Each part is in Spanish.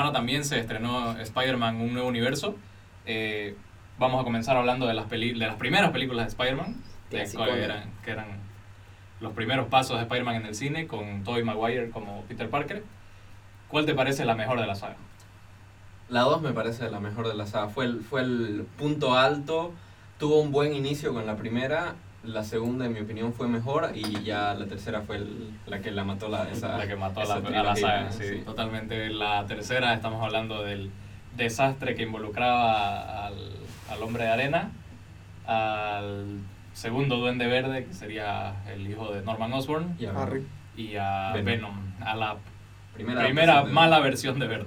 semana también se estrenó Spider-Man Un Nuevo Universo. Eh, vamos a comenzar hablando de las, peli de las primeras películas de Spider-Man, eran, que eran los primeros pasos de Spider-Man en el cine, con Tobey Maguire como Peter Parker. ¿Cuál te parece la mejor de la saga? La 2 me parece la mejor de la saga. Fue el, fue el punto alto. Tuvo un buen inicio con la primera. La segunda, en mi opinión, fue mejor. Y ya la tercera fue el- la que la mató la, esa, la que mató esa la, a la saga, sí, sí. totalmente. La tercera, estamos hablando del desastre que involucraba al, al hombre de arena, al segundo duende verde, que sería el hijo de Norman Osborn, Y a- Harry. y a Venom. Venom, a la Primera, primera adaptación de- mala versión de, Venom,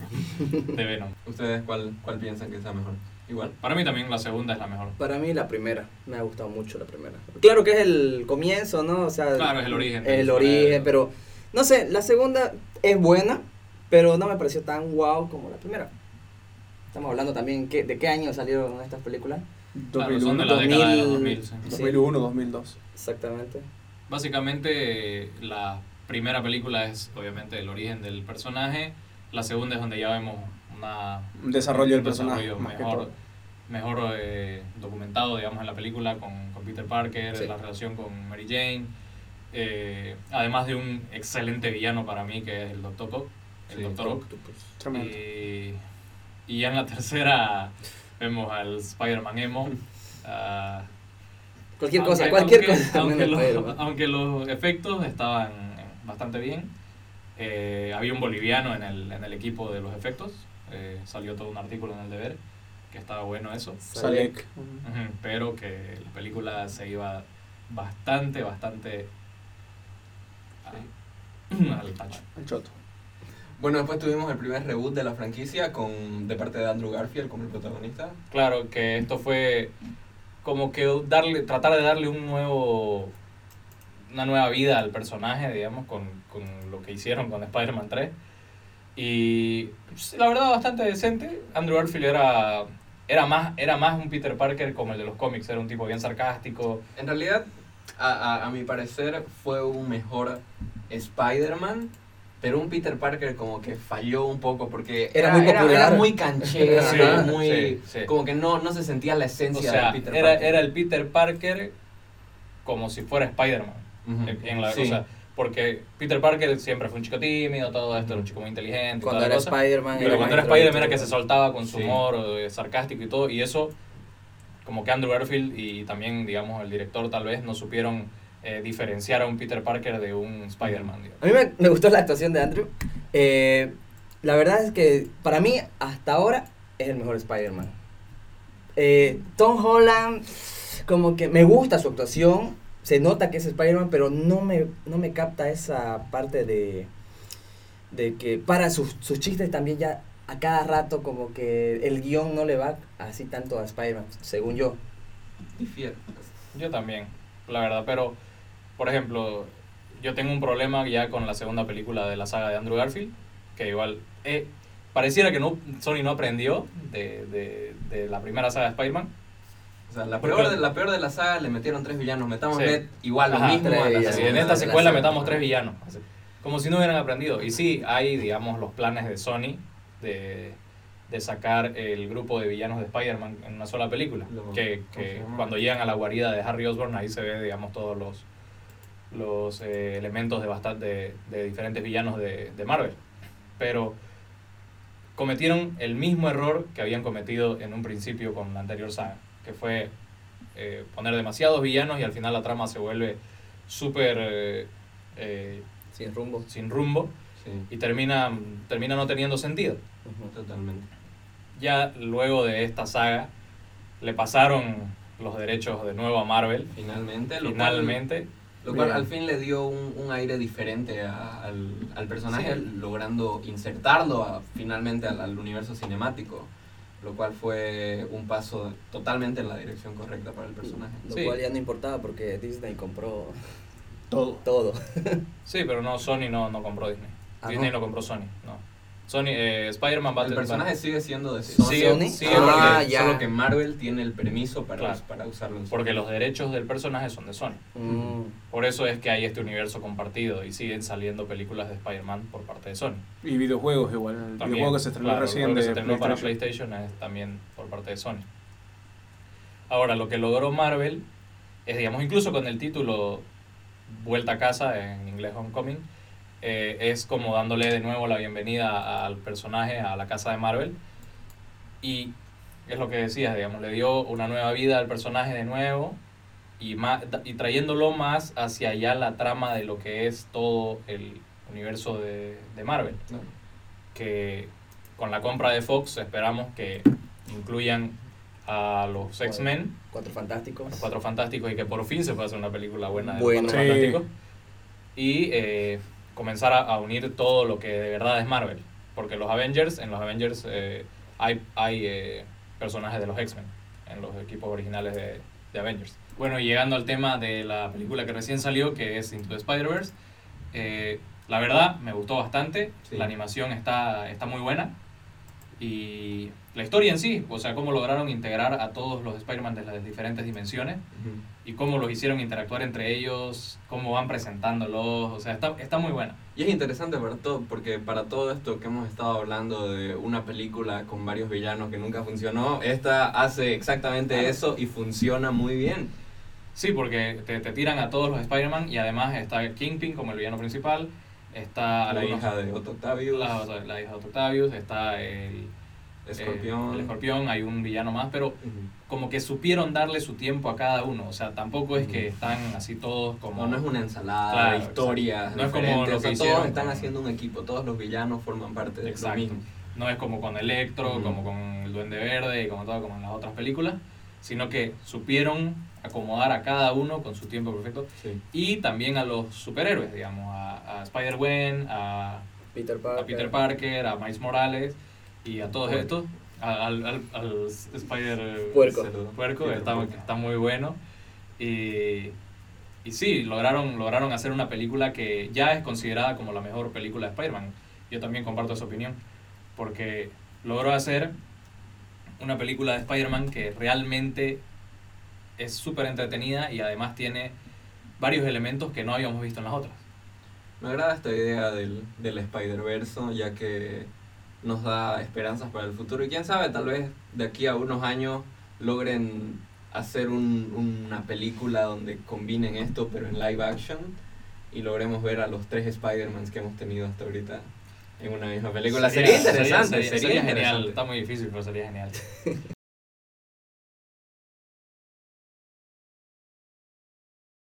de Venom. ¿Ustedes cuál, cuál piensan que sea mejor? Igual. Para mí también la segunda es la mejor. Para mí la primera, me ha gustado mucho la primera. Claro que es el comienzo, ¿no? O sea, Claro, es el origen. es el origen, pero no sé, la segunda es buena, pero no me pareció tan wow como la primera. Estamos hablando también ¿qué- de qué año salieron estas películas. Claro, son de la 2001, década de los 2000, 2000. sí. sí. 2001, 2002. Exactamente. Básicamente, la primera película es obviamente el origen del personaje. La segunda es donde ya vemos una, Un desarrollo del un personaje, desarrollo más que mejor, todo. Mejor eh, documentado, digamos, en la película con, con Peter Parker, Sí. la relación con Mary Jane. eh, además de un excelente villano para mí, que es el Dr. Ock. El Sí, Dr. Ock. Y, y ya en la tercera vemos al Spider-Man Emo. ah, Cualquier cosa, aunque- cualquier aunque- cosa. Aunque, los, aunque los efectos estaban bastante bien. eh, había un boliviano en el, en el equipo de los efectos. eh, salió todo un artículo en el deber que estaba bueno eso. Salek. Pero que la película se iba bastante, bastante a- al tacho. El choto. Bueno, después tuvimos el primer reboot de la franquicia con de parte de Andrew Garfield como el protagonista. Claro que esto fue como que darle, tratar de darle un nuevo una nueva vida al personaje, digamos, con, con lo que hicieron con Spider-Man 3. Y pues, la verdad bastante decente. Andrew Garfield era, era, más, era más un Peter Parker como el de los cómics, era un tipo bien sarcástico. En realidad, a, a, a mi parecer, fue un mejor Spider-Man, pero un Peter Parker como que falló un poco porque Era muy popular. era muy canchero, Sí, muy, sí, sí. como que no, no se sentía la O esencia sea, de Peter era, Parker. era el Peter Parker como si fuera Spider-Man. En- en la Sí. o sea, porque Peter Parker siempre fue un chico tímido, todo esto, era un chico muy inteligente. Cuando era. Spider-Man. Pero cuando era Spider-Man era que se soltaba con su Sí. humor eh, sarcástico y todo, y eso, como que Andrew Garfield y también, digamos, el director tal vez no supieron eh, diferenciar a un Peter Parker de un Spider-Man. digamos. A mí me, me gustó la actuación de Andrew. Eh, la verdad es que para mí, hasta ahora, es el mejor Spider-Man. Eh, Tom Holland, como que me gusta su actuación. Se nota que es Spider-Man, pero no me, no me capta esa parte de, de que para sus, sus chistes también ya a cada rato como que el guion no le va así tanto a Spider-Man, según yo. Difiere. Yo también, la verdad, pero, por ejemplo, yo tengo un problema ya con la segunda película de la saga de Andrew Garfield, que igual, eh, pareciera que no, Sony no aprendió de, de, de la primera saga de Spider-Man. O sea, la peor, de, la peor de la saga le metieron tres villanos. Metamos Sí. net igual lo Ajá, mismo. tres a la. Así, en esta secuela metamos tres villanos. así, como si no hubieran aprendido. Y sí, hay, digamos, los planes de Sony de, de sacar el grupo de villanos de Spider-Man en una sola película. Lo Que, que cuando llegan a la guarida de Harry Osborn, ahí se ve, digamos, todos los, los eh, elementos de, bastante, de, de diferentes villanos de, de Marvel. Pero cometieron el mismo error que habían cometido en un principio con la anterior saga, que fue eh, poner demasiados villanos y al final la trama se vuelve súper eh, eh, Sin rumbo. sin rumbo Sí, y termina, termina no teniendo sentido. Totalmente. Ya luego de esta saga le pasaron los derechos de nuevo a Marvel, Finalmente, lo finalmente. cual, lo cual al fin le dio un, un aire diferente a- al, al personaje, Sí. logrando insertarlo a- finalmente al, al universo cinemático, lo cual fue un paso totalmente en la dirección correcta para el personaje. Lo Sí. cual ya no importaba porque Disney compró Todo. todo. Sí, pero no, Sony no, no compró Disney. Ah, Disney ¿no? no compró Sony, no. Sony, eh, Spider-Man va a El personaje sigue siendo de Sony, sigue- Sony? sigue solo, Ah, que, ya. solo que Marvel tiene el permiso para, Claro. para usarlo en su- porque los derechos del personaje son de Sony. Mm. Por eso es que hay este universo compartido y siguen saliendo películas de Spider-Man por parte de Sony. Y videojuegos igual. El videojuego que se estrenó claro, el recién juego que de se estrenó para PlayStation. PlayStation es también por parte de Sony. Ahora, lo que logró Marvel es, digamos, incluso con el título Vuelta a casa, en inglés Homecoming, eh, es como dándole de nuevo la bienvenida al personaje, a la casa de Marvel. Y es lo que decías, digamos, le dio una nueva vida al personaje de nuevo y, más, y trayéndolo más hacia allá la trama de lo que es todo el universo de, de Marvel que con la compra de Fox esperamos que incluyan a los X-Men, Cuatro fantásticos. los Cuatro Fantásticos, y que por fin se pueda hacer una película buena de Bueno. los Cuatro Sí. Fantásticos. Y eh, comenzar a, a unir todo lo que de verdad es Marvel. Porque los Avengers, en los Avengers eh, hay, hay eh, personajes de los X-Men, en los equipos originales de, de Avengers. Bueno, y llegando al tema de la película que recién salió, que es Into the Spider-Verse, eh, la verdad me gustó bastante, Sí. la animación está, está muy buena y la historia en sí, o sea, cómo lograron integrar a todos los Spider-Man de las diferentes dimensiones Ujú. y cómo los hicieron interactuar entre ellos, cómo van presentándolos, o sea, está, está muy buena. Y es interesante para todo, porque para todo esto que hemos estado hablando de una película con varios villanos que nunca funcionó, esta hace exactamente Claro. eso y funciona muy bien. Sí, porque te, te tiran a todos los Spider-Man y además está Kingpin como el villano principal, está la algunos- hija de Otto Octavius, la, la hija de Octavius, está el Escorpión. el escorpión, hay un villano más, pero como que supieron darle su tiempo a cada uno, o sea, tampoco es que están así todos como... No, no es una ensalada Claro, de historias. No es como lo o sea, que todos hicieron están con- haciendo un equipo, todos los villanos forman parte de Exacto. lo mismo. No es como con Electro, como con el Duende Verde y como todo como en las otras películas, sino que supieron acomodar a cada uno con su tiempo perfecto Sí. y también a los superhéroes, digamos, a, a Spider-Gwen, a, Peter Parker. a Peter Parker, a Miles Morales y a todos estos, a- al, al, al Spider Puerco. Puerco, está, Puerco. está muy bueno. Y, y sí, lograron, lograron hacer una película que ya es considerada como la mejor película de Spider-Man. Yo también comparto esa opinión, porque logró hacer una película de Spider-Man que realmente es súper entretenida y además tiene varios elementos que no habíamos visto en las otras. Me agrada esta idea del, del Spider-Verse, ya que nos da esperanzas para el futuro. Y quién sabe, tal vez de aquí a unos años logren hacer un- una película donde combinen esto, pero en live action, y logremos ver a los tres Spider-Mans que hemos tenido hasta ahorita en una misma película. Sería, interesante, sería, genial. interesante. Está muy difícil, pero sería genial.